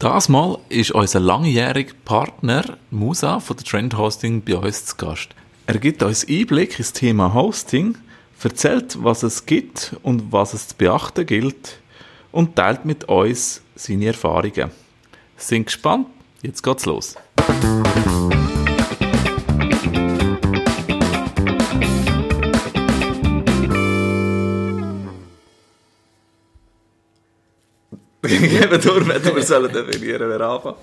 Das Mal ist unser langjähriger Partner Musa von der Trend Hosting bei uns zu Gast. Er gibt uns Einblick ins Thema Hosting, erzählt, was es gibt und was es zu beachten gilt und teilt mit uns seine Erfahrungen. Sind gespannt? Jetzt geht's los. Geben durch, wenn wir sollen definieren, wer anfängt.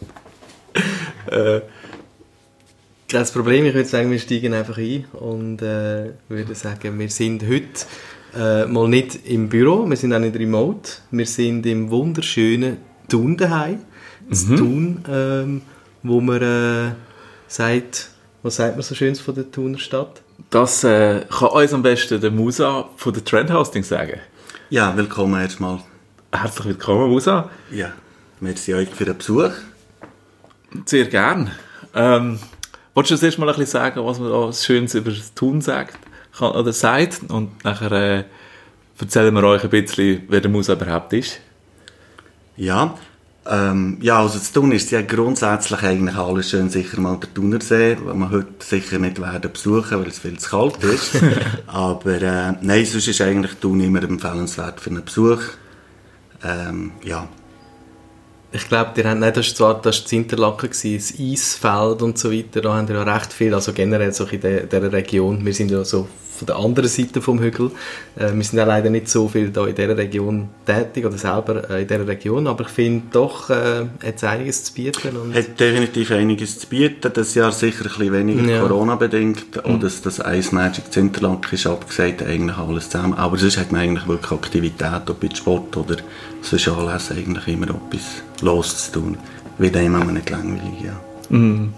Äh, das Problem, ich würde sagen, wir steigen einfach ein und äh, würde sagen, wir sind heute äh, mal nicht im Büro, wir sind auch nicht remote, wir sind im wunderschönen Thun daheim. Das mhm. Thun, ähm, wo man äh, sagt, was sagt man so Schönes von der Thuner Stadt? Das äh, kann uns am besten der Musa von der Trend Hosting sagen. Ja, willkommen erstmal. Herzlich willkommen, Musa. Ja, merci euch für den Besuch. Sehr gern. Ähm, Wolltest du das erst mal ein bisschen sagen, was man da Schönes über das Tun sagt kann, oder sagt? Und nachher äh, erzählen wir euch ein bisschen, wer der Musa überhaupt ist. Ja, ähm, ja, also das Tun ist ja grundsätzlich eigentlich alles schön sicher mal der Thunersee, wo man heute sicher nicht werden besuchen, weil es viel zu kalt ist. Aber äh, nein, sonst ist eigentlich Thun immer empfehlenswert für einen Besuch. Ähm, ja, ich glaube, die haben, nein, das war zwar das, das Interlaken, das Eisfeld und so weiter, da haben die ja recht viel, also generell so in dieser Region, wir sind ja so von der anderen Seite vom Hügel. Äh, wir sind ja leider nicht so viel da in dieser Region tätig oder selber äh, in dieser Region, aber ich finde doch, äh, hat es einiges zu bieten. Und hat definitiv einiges zu bieten. Das Jahr sicher ein bisschen weniger ja. Corona-bedingt. Mhm. Oder das, Ice Magic Zinterland ist abgesagt, eigentlich alles zusammen. Aber sonst hat man eigentlich wirklich Aktivität, ob mit Sport oder sonst alles eigentlich immer etwas loszutun. Wie dem man nicht langweilig, ja. Mhm.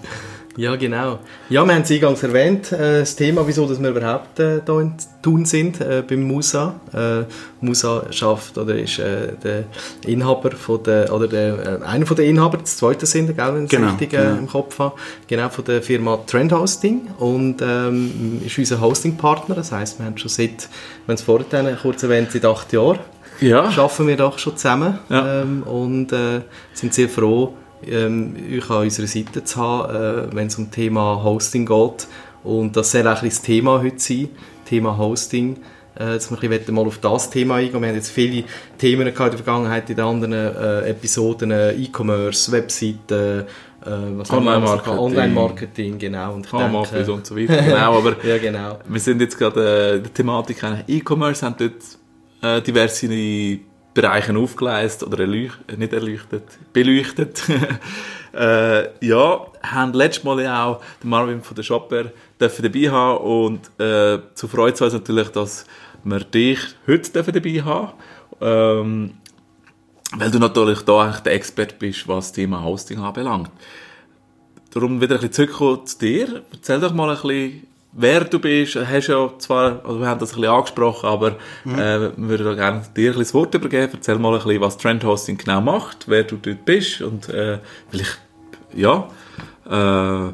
Ja, genau. Ja, wir haben es eingangs erwähnt, äh, das Thema, wieso dass wir überhaupt äh, hier in Thun sind, äh, beim Musa. Äh, Musa schafft oder ist äh, der Inhaber von der, oder der, äh, einer von den Inhaber, das zweite sind, gell, wenn ich genau, richtig äh, genau. im Kopf habe, genau, von der Firma Trend Hosting und ähm, ist unser Hosting-Partner, das heisst, wir haben schon seit, wenn es vorhin kurz erwähnt, seit acht Jahren ja. arbeiten wir doch schon zusammen ja. ähm, und äh, sind sehr froh, ähm, euch an unserer Seite zu haben, äh, wenn es um das Thema Hosting geht. Und das soll auch das Thema heute sein, Thema Hosting. Äh, jetzt wir ein mal auf das Thema eingehen. Wir haben jetzt viele Themen in der Vergangenheit in den anderen äh, Episoden, äh, E-Commerce, Webseiten, äh, Online-Marketing, Online-Marketing, genau. Und, denke, und so weiter. genau, aber ja, genau. wir sind jetzt gerade äh, der Thematik E-Commerce, haben dort äh, diverse Bereichen aufgeleistet oder erleuchtet, nicht erleuchtet, beleuchtet. äh, ja, haben letztes Mal ja auch den Marvin von der Shopper dabei haben und äh, zu freut uns natürlich, dass wir dich heute dabei haben ähm, weil du natürlich da eigentlich der Experte bist, was das Thema Hosting anbelangt. Darum wieder ein bisschen zurückkommen zu dir. Erzähl doch mal ein bisschen, wer du bist, hast ja zwar, also wir haben das ein bisschen angesprochen, aber mhm. äh, wir würden gerne dir ein bisschen das Wort übergeben. Erzähl mal ein bisschen, was Trend Hosting genau macht, wer du dort bist und äh, vielleicht, ja, äh,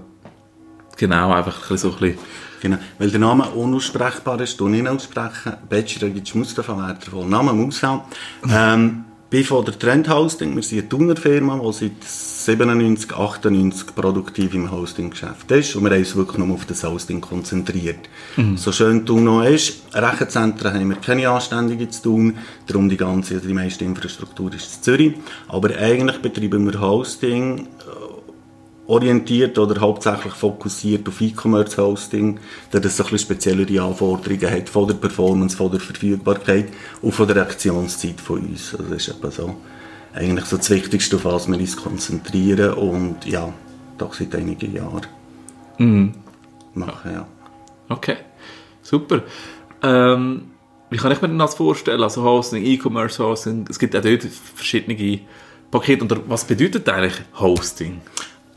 genau, einfach ein bisschen so ein bisschen Genau, weil der Name unaussprechbar ist, du nicht aussprechen. Bachelor gibt es Mustafa Werter von Name Musa. Ähm, bin von der Trend Hosting, wir sind eine Thuner Firma, die seit 97, 98 produktiv im Hosting-Geschäft ist und wir haben uns wirklich nur auf das Hosting konzentriert. Mhm. So schön Thun noch ist, Rechenzentren haben wir keine Anständige zu tun, darum die ganze, die meiste Infrastruktur ist in Zürich, aber eigentlich betreiben wir Hosting orientiert oder hauptsächlich fokussiert auf E-Commerce Hosting, da das ein bisschen speziellere Anforderungen hat von der Performance, von der Verfügbarkeit und von der Reaktionszeit von uns. Also das ist etwa so eigentlich so das Wichtigste, auf was wir uns konzentrieren und ja, doch seit einigen Jahren mhm. machen, ja. Okay, super. Ähm, wie kann ich mir das vorstellen? Also Hosting, E-Commerce Hosting, es gibt auch dort verschiedene Pakete. Und was bedeutet eigentlich Hosting?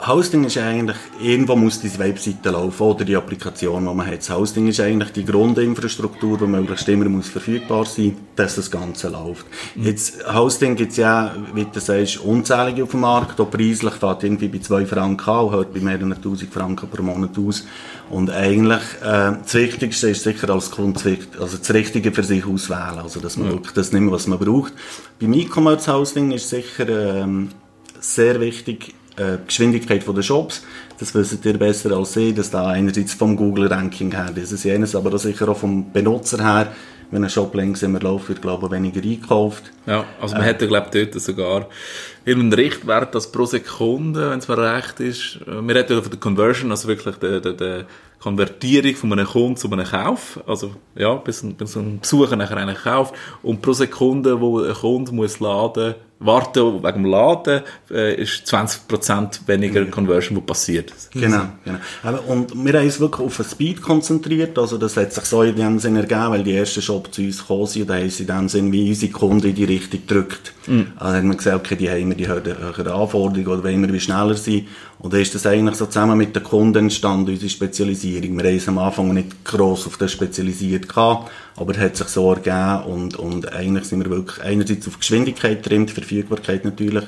Hosting ist eigentlich, irgendwo muss diese Webseite laufen oder die Applikation, die man hat. Das Hosting ist eigentlich die Grundinfrastruktur, die möglichst immer muss verfügbar sein dass das Ganze läuft. Mhm. Jetzt, Hosting gibt es ja, wie du sagst, unzählige auf dem Markt. Auch preislich fährt irgendwie bei 2 Franken an, hört bei mehreren tausend Franken pro Monat aus. Und eigentlich, äh, das Wichtigste ist sicher als Kunde, also das Richtige für sich auswählen. Also, dass man mhm. wirklich das nimmt, was man braucht. Beim E-Commerce Hosting ist sicher, ähm, sehr wichtig, äh, Geschwindigkeit der Shops. Das wisst ihr besser als ich, dass da einerseits vom Google-Ranking her, das ist jenes, aber auch sicher auch vom Benutzer her, wenn ein Shop langsamer läuft, wird, glaube ich, weniger einkauft. Ja, also man äh. hätte, glaube ich, dort sogar irgendeinen Richtwert, dass pro Sekunde, wenn es mir recht ist, äh, wir reden ja von der Conversion, also wirklich der, der, der Konvertierung von einem Kunden zu einem Kauf, also ja, bis bis ein Besucher nachher einen kauft und pro Sekunde, wo ein Kunde muss laden warten wegen dem Laden, äh, ist 20% weniger Conversion, die passiert. Genau, genau. Und wir haben uns wirklich auf den Speed konzentriert, also das hat sich so in dem Sinne ergeben, weil die ersten Shop zu uns gekommen sind, da haben sie in dem Sinne wie unsere Kunden in die Richtung gedrückt. Mhm. Also haben wir gesagt, okay, die haben immer die höheren Anforderungen oder wollen wir wie schneller sein. Und dann ist das eigentlich so zusammen mit den Kunden entstanden, unsere Spezialisierung. Wir haben es am Anfang nicht gross auf das spezialisiert gehabt, aber es hat sich so ergeben und, und eigentlich sind wir wirklich einerseits auf Geschwindigkeit getrimmt, Verfügbarkeit natürlich.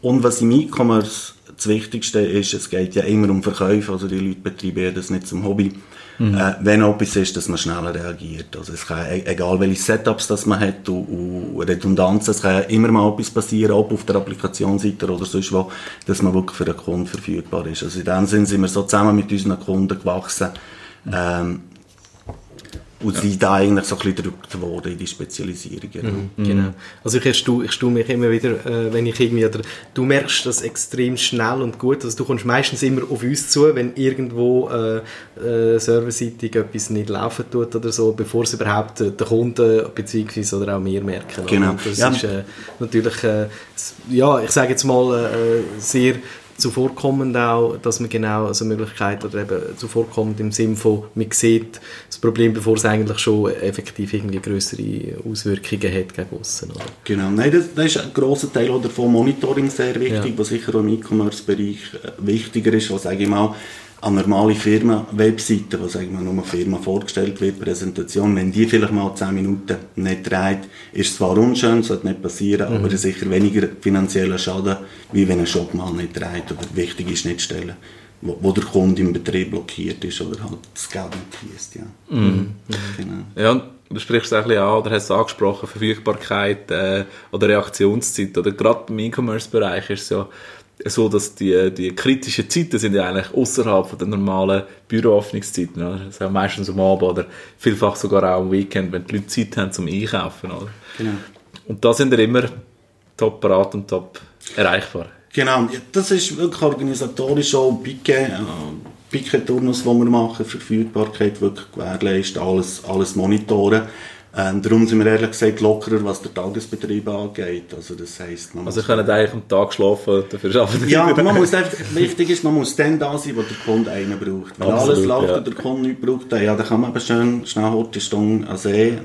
Und was im E-Commerce das Wichtigste ist, es geht ja immer um Verkäufe, also die Leute betreiben das nicht zum Hobby. Mhm. Äh, wenn etwas ist, dass man schneller reagiert. Also es kann, e-, egal welche Setups das man hat und, und Redundanzen, es kann immer mal etwas passieren, ob auf der Applikationsseite oder sonst wo, dass man wirklich für den Kunden verfügbar ist. Also in dem Sinne sind wir so zusammen mit unseren Kunden gewachsen. Ähm, und ja. sind da eigentlich so ein bisschen gedrückt worden in die Spezialisierungen. Mhm, genau. Also ich, ich, ich mich immer wieder, äh, wenn ich irgendwie, oder du merkst das extrem schnell und gut, also du kommst meistens immer auf uns zu, wenn irgendwo äh, äh, serverseitig etwas nicht laufen tut oder so, bevor es überhaupt äh, der Kunde beziehungsweise oder auch wir merken. Genau. Und das ja. ist äh, natürlich, äh, ja, ich sage jetzt mal, äh, sehr zuvorkommend auch, dass man genau also Möglichkeit oder eben zuvorkommend im Sinne von, man sieht das Problem, bevor es eigentlich schon effektiv irgendwie größere Auswirkungen hat gegen aussen. Oder? Genau, nein, das, das, ist ein grosser Teil oder vom Monitoring sehr wichtig, ja. was sicher auch im E-Commerce-Bereich äh, wichtiger ist, was sage ich mal, eine normale Firma-Webseite, wo sagen wir nur eine Firma vorgestellt wird, Präsentation, wenn die vielleicht mal 10 Minuten nicht dreht, ist zwar unschön, sollte nicht passieren, mhm. aber sicher weniger finanzieller Schaden, wie wenn ein Shop mal nicht dreht oder wichtig ist nicht stellen, wo, wo, der Kunde im Betrieb blockiert ist oder halt das Geld nicht fließt. Ja. Mhm. Mhm. Genau. Ja, du sprichst es ein bisschen an, oder hast es angesprochen, Verfügbarkeit äh, oder Reaktionszeit, oder gerade im E-Commerce-Bereich ist es ja so, dass die, die kritischen Zeiten sind ja eigentlich außerhalb der normalen Büroöffnungszeiten. Oder? Das ist meistens am Abend oder vielfach sogar auch am Weekend, wenn die Leute Zeit haben zum Einkaufen. Oder? Genau. Und da sind wir immer top parat und top erreichbar. Genau, das ist wirklich organisatorisch auch Pique, äh, Pique-Turnus, den wir machen, Verfügbarkeit wirklich gewährleisten, alles, alles monitoren. Ähm, darum sind wir ehrlich gesagt lockerer, was den Tagesbetrieb angeht. Also das heisst, man also ich kann eigentlich am Tag schlafen, dafür arbeiten. Ja, man muss einfach, wichtig ist, man muss dann da sein, wo der Kunde einen braucht. Wenn Absolut, alles läuft ja. und der Kunde nichts braucht, ja, dann kann man eben schön schnell eine Stunde an See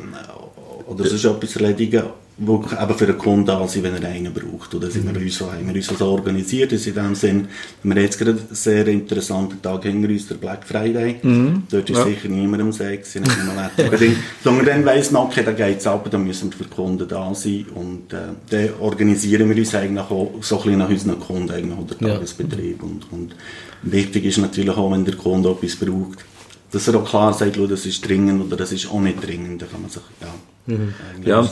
oder sonst etwas erledigen wirklich eben für den Kunden da sind, wenn er einen braucht. Da sind wir uns, haben wir uns so organisiert, dass in dem Sinn, wir haben jetzt gerade einen sehr interessanten Tag hinter uns, der Black Friday. Mhm. Dort ist ja. sicher niemand um 6 Uhr, nicht mehr Sondern dann weiss man, okay, da geht's ab, dann müssen wir für den Kunden da sein. Und äh, dann organisieren wir uns eigentlich auch so ein bisschen nach unseren Kunden, eigentlich, oder Tagesbetrieb. Ja. Und, und wichtig ist natürlich auch, wenn der Kunde etwas braucht, dass er auch klar sagt, das ist dringend oder das ist auch nicht dringend. Da kann man sich, ja, mhm. ja.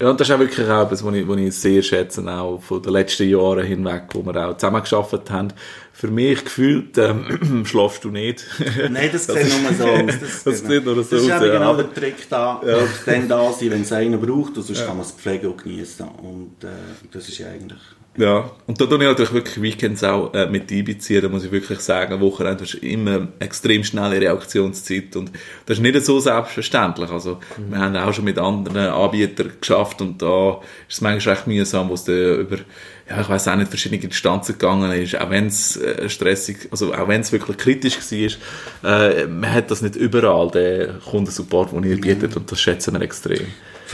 Ja, und das ist auch wirklich auch etwas, was ich, was ich sehr schätze, auch von den letzten Jahren hinweg, wo wir auch zusammengearbeitet haben. Für mich gefühlt, ähm, schlafst du nicht. Nein, das sieht nur so aus. Das, das, genau. nur so das ist aus, genau ja. der Trick da. Ja. dann da sein, wenn es einen braucht, und sonst ja. kann man es pflegen und genießen. Und äh, das ist ja eigentlich ja, und da tue ich natürlich wirklich Weekends auch äh, mit einbeziehen, da muss ich wirklich sagen, Wochenende hast du immer extrem schnelle Reaktionszeit. Und das ist nicht so selbstverständlich, also mhm. wir haben auch schon mit anderen Anbietern geschafft. Und da ist es manchmal recht mühsam, wo es über, ja, ich weiß auch nicht, verschiedene Instanzen gegangen ist, auch wenn es äh, stressig, also auch wenn es wirklich kritisch war, äh, man hat das nicht überall, den Kundensupport, den ihr bietet. Und das schätzen wir extrem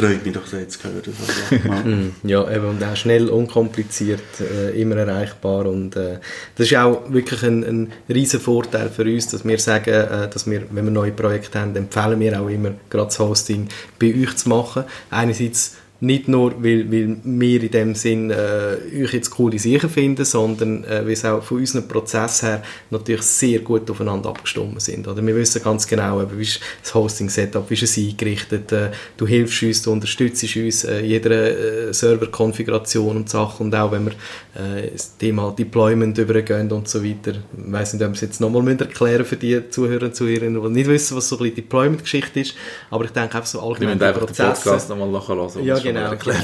freut mich doch sehr zu hören. ja, eben, und auch schnell, unkompliziert, äh, immer erreichbar und äh, das ist auch wirklich ein, ein riesen Vorteil für uns, dass wir sagen, äh, dass wir, wenn wir neue Projekte haben, empfehlen wir auch immer, gerade das Hosting bei euch zu machen. Einerseits nicht nur, weil, weil wir in dem Sinn äh, euch jetzt coole Sachen finden, sondern äh, weil es auch von unserem Prozess her natürlich sehr gut aufeinander abgestimmt sind. Oder wir wissen ganz genau, wie ist das Hosting-Setup, wie ist es eingerichtet, äh, du hilfst uns, du unterstützt uns äh, jeder äh, Server-Konfiguration und Sachen und auch wenn wir äh, das Thema Deployment übergehen und so weiter. Ich weiss nicht, ob wir es jetzt nochmal erklären für die Zuhörer und Zuhörerinnen, die nicht wissen, was so ein bisschen Deployment-Geschichte ist, aber ich denke einfach so allgemein die einfach Prozesse. den Podcast nochmal nachhören. Ja, genau.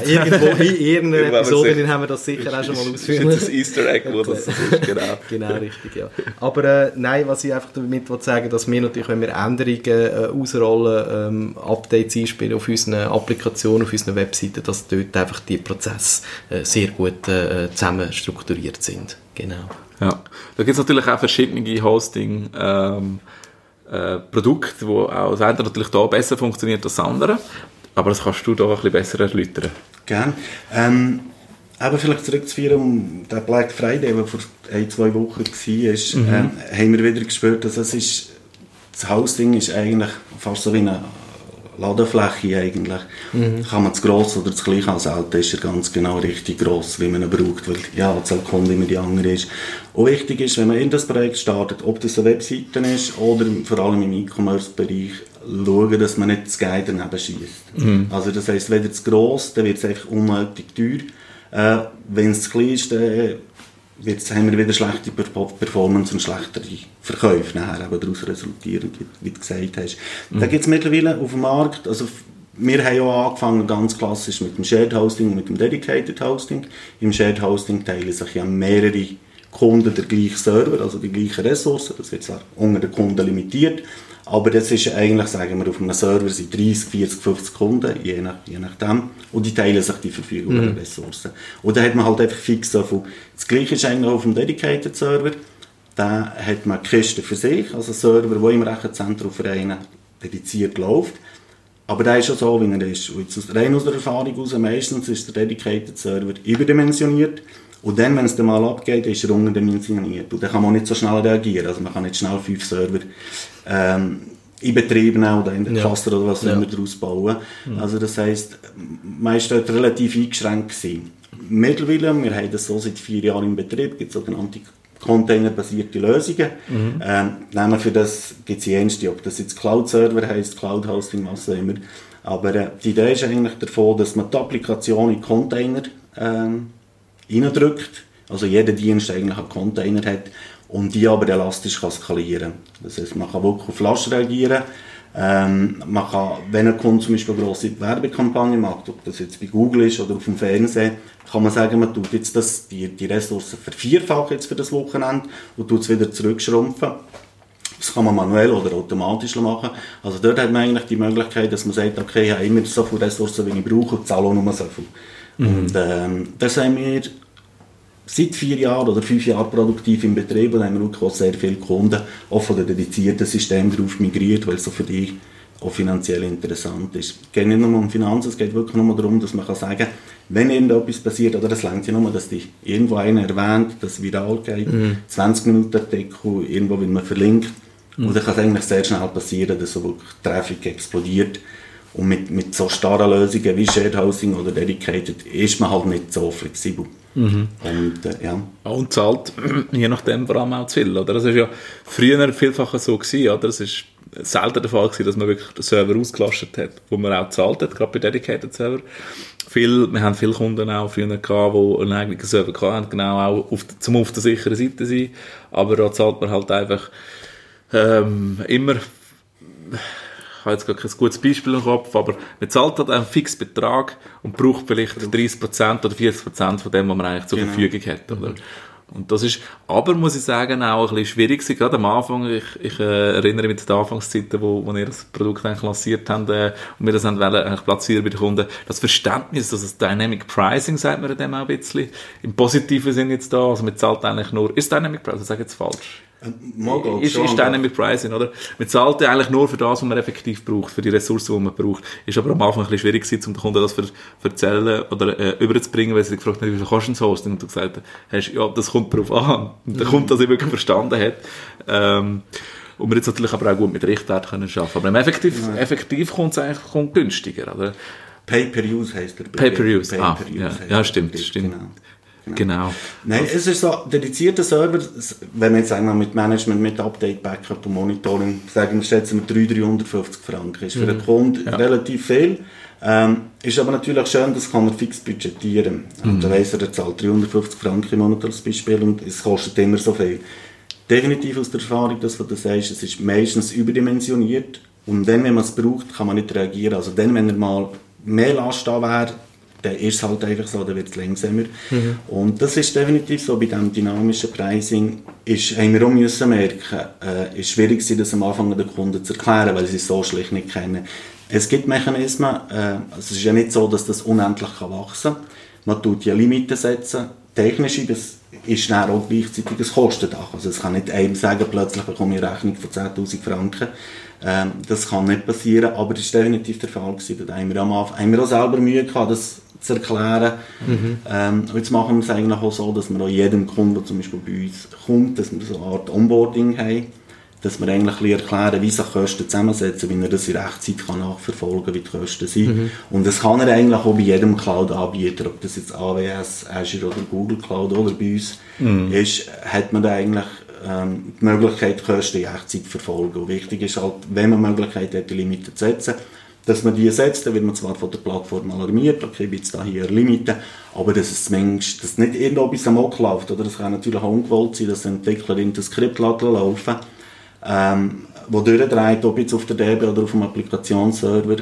Irgendwo in irgendeiner Episode haben wir das sicher auch schon mal ausführen. Das ist ein Easter Egg, wo das ist, genau. genau, richtig, ja. Aber äh, nein, was ich einfach damit sagen dass wir natürlich, wenn wir Änderungen äh, ausrollen, ähm, Updates einspielen auf unseren Applikationen, auf unseren Webseiten, dass dort einfach die Prozesse äh, sehr gut äh, zusammen strukturiert sind. Genau. Ja, da gibt es natürlich auch verschiedene Hosting- ähm, äh, Produkte, wo auch das eine natürlich da besser funktioniert als das andere. Aber das kannst du doch ein bisschen besser erläutern. Gerne. Ähm, aber vielleicht zurückzuführen um den Black Friday, der vor ein, zwei Wochen war, mhm. ähm, haben wir wieder gespürt, dass es ist, das Hausding ist eigentlich fast so wie eine Ladefläche eigentlich. Mhm. Kann man zu gross oder zu klein anselten, ist er ganz genau richtig gross, wie man ihn braucht, weil ja, die Kunde immer die andere ist. Und wichtig ist, wenn man in das Projekt startet, ob das eine Webseite ist oder vor allem im E-Commerce-Bereich, schauen, dass man nicht das Guide daneben schießt. Mhm. Also das heisst, wenn es zu gross, dann wird es einfach unnötig teuer. Äh, wenn es zu klein ist, dann haben wir wieder schlechte Performance und schlechtere Verkäufe nachher eben daraus resultieren, wie, wie du gesagt hast. Mhm. Da gibt es mittlerweile auf dem Markt, also wir haben ja angefangen ganz klassisch mit dem Shared Hosting und mit dem Dedicated Hosting. Im Shared Hosting teilen sich ja mehrere Kunden der gleichen Server, also die gleichen Ressourcen. Das wird zwar unter den Kunden limitiert, aber das ist eigentlich, sagen wir, auf einem Server sind 30, 40, 50 Kunden, je, nach, je nachdem. Und die teilen sich die verfügbaren mhm. Ressourcen. Und da hat man halt einfach fix viel. Das gleiche ist eigentlich auf dem Dedicated Server. Da hat man Kisten für sich, also Server, der im Rechenzentrum für einen dediziert läuft. Aber der ist schon so, wie er ist. Und jetzt rein aus der Erfahrung heraus, meistens ist der Dedicated Server überdimensioniert. Und dann, wenn es dann mal abgeht, ist er unterdimensioniert. Und dann kann man nicht so schnell reagieren. Also man kann nicht schnell fünf Server ähm, in Betrieb nehmen oder in der Cluster ja. oder was ja. immer daraus bauen. Mhm. Also das heisst, man ist dort relativ eingeschränkt gewesen. Mittlerweile, wir haben das so seit vier Jahren in Betrieb, gibt sogenannte containerbasierte Lösungen. Mhm. Ähm, nehmen für das gibt es jenste, ob das jetzt Cloud-Server heisst, Cloud-Hosting, was auch immer. Aber äh, die Idee ist eigentlich davon, dass man die Applikation in Container ähm, reindrückt. Also jeder Dienst eigentlich einen Container hat und die aber elastisch kann skalieren Das heißt, man kann wirklich auf Last reagieren. Ähm, man kann, wenn ein Kunde zum Beispiel eine grosse Werbekampagne macht, ob das jetzt bei Google ist oder auf dem Fernsehen, kann man sagen, man tut jetzt das, die, die Ressourcen vervierfachen jetzt für das Wochenende und tut es wieder zurückschrumpfen. Das kann man manuell oder automatisch machen. Also dort hat man eigentlich die Möglichkeit, dass man sagt, okay, ich habe immer so viele Ressourcen, wie ich brauche, und zahle auch nur so viel. Mhm. Und ähm, das haben wir seit vier Jahren oder fünf Jahren produktiv im Betrieb und haben wir wirklich auch sehr viele Kunden auch von den dedizierten Systemen darauf migriert, weil es so für die auch finanziell interessant ist. Es geht nicht nur um Finanzen, es geht wirklich nur darum, dass man kann sagen wenn irgendetwas passiert, oder es längt ja nur, dass dich irgendwo einer erwähnt, dass es viral geht, mhm. 20 Minuten Artikel, irgendwo wird man verlinkt, mhm. und dann kann es eigentlich sehr schnell passieren, dass so wirklich Traffic explodiert. Und mit, mit so starren Lösungen wie Shared Housing oder Dedicated ist man halt nicht so flexibel. Mhm. Und, äh, ja. und zahlt je nachdem vor allem auch zu viel. Oder? Das war ja früher vielfach so, gewesen, oder? Das ist selten der Fall gewesen, dass man wirklich den Server ausgelastet hat, wo man auch gezahlt hat, gerade bei Dedicated Server. Viel, wir haben viele Kunden auch früher gehabt, die einen eigenen Server hatten, genau auch auf, zum auf der sicheren Seite sein. Aber da zahlt man halt einfach ähm, immer habe jetzt gar kein gutes Beispiel im Kopf, aber man zahlt halt einen fixen Betrag und braucht vielleicht 30% oder 40% von dem, was man eigentlich zur genau. Verfügung hat. Oder? Und das ist, aber muss ich sagen, auch ein bisschen schwierig gewesen, gerade am Anfang. Ich, ich äh, erinnere mich an die Anfangszeiten, wo, wo ihr das Produkt eigentlich lanciert habt äh, und wir das haben wollen, eigentlich platzieren bei den Kunden. Das Verständnis, also das Dynamic Pricing, sagt man dem auch ein bisschen, im positiven Sinn jetzt da, also man zahlt eigentlich nur, ist Dynamic Pricing, ich sage jetzt falsch? Äh, ist, ist Dynamic Pricing, oder? Man zahlt ja eigentlich nur für das, was man effektiv braucht, für die Ressourcen, die man braucht. Ist aber am Anfang ein bisschen schwierig gewesen, um den Kunden das zu erzählen oder äh, überzubringen, weil sie gefragt haben, wie viel kostet das Hosting? Und du gesagt hast, ja, das kommt darauf an. Und der Kunde das wirklich verstanden hat. Ähm, und wir jetzt natürlich aber auch gut mit Richtwert können arbeiten. Aber effektiv, effektiv kommt es eigentlich kommt günstiger, oder? Pay-per-Use heisst der Pay-per-Use, ah, Pay-per-Use ja, ja stimmt, stimmt. Genau. Genau. Nein, es ist so, dedizierter Server, wenn wir jetzt sagen wir, mit Management, mit Update, Backup und Monitoring, sagen wir, schätzen wir 300, 350 Franken. Ist für den Kunden relativ viel. Ähm, ist aber natürlich schön, das kann er fix budgetieren. Und dann weiss er, er zahlt 350 Franken im Monat als Beispiel und es kostet immer so viel. Definitiv aus der Erfahrung, dass du sagst, es ist meistens überdimensioniert und dann, wenn man es braucht, kann man nicht reagieren. Also dann, wenn er mal mehr Last da wäre, dann ist es halt einfach so, dann wird es langsamer. Und das ist definitiv so, bei diesem dynamischen Pricing ist, haben wir auch müssen merken, äh, ist schwierig gewesen, das am Anfang den Kunden zu erklären, weil sie es so schlecht nicht kennen. Es gibt Mechanismen, äh, es ist ja nicht so, dass das unendlich kann wachsen kann. Man tut ja Limiten setzen, technische, das ist dann auch gleichzeitig ein Kostendach. Also es kann nicht einem sagen, plötzlich bekomme ich eine Rechnung von 10'000 Franken. Ähm, das kann nicht passieren, aber das war definitiv der Fall. Gewesen. Da haben wir, am Anfang, haben wir auch selber Mühe gehabt, das zu erklären. Ähm, und jetzt machen wir es eigentlich auch so, dass wir auch jedem Kunden, der zum Beispiel bei uns kommt, dass wir so eine Art Onboarding haben, dass wir eigentlich erklären, wie sich Kosten zusammensetzen, wie er das in Echtzeit kann nachverfolgen kann, wie die Kosten sind. Und das kann er eigentlich auch bei jedem Cloud-Anbieter, ob das jetzt AWS, Azure oder Google Cloud oder bei uns ist, hat man da eigentlich ähm, die Möglichkeit, die Kosten in Echtzeit zu verfolgen. Und wichtig ist halt, wenn man die Möglichkeit hat, die Limiten zu setzen, dass man die setzt, dann wird man zwar von der Plattform alarmiert, okay, ich jetzt da hier Limiten, aber dass es zumindest, dass nicht irgendetwas am Mock läuft, oder? Das kann natürlich auch ungewollt sein, dass Entwickler in das Skript laufen ähm, wo durchdreht, ob jetzt auf der DB oder auf dem Applikationsserver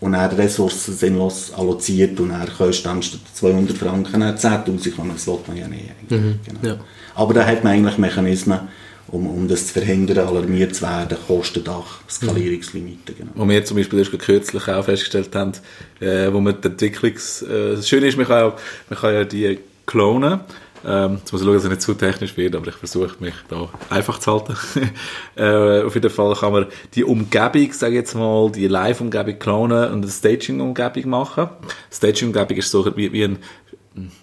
und er Ressourcen sinnlos alloziert und er kostet dann statt 200 Franken er 10'000 Franken, das will man ja nicht. eigentlich, Genau. Ja. Aber da hat man eigentlich Mechanismen, um, um das zu verhindern, alarmiert zu werden, Kostendach, Skalierungslimiten. Genau. Wo wir zum Beispiel erst kürzlich auch festgestellt haben, äh, wo man die Entwicklungs... Äh, das Schöne ist, man kann, auch, man kann ja die klonen. Ähm, jetzt muss ich schauen, dass es nicht zu technisch wird, aber ich versuche mich da einfach zu halten. äh, auf jeden Fall kann man die Umgebung, sage ich jetzt mal, die Live-Umgebung klonen und eine Staging-Umgebung machen. Staging-Umgebung ist so wie, wie ein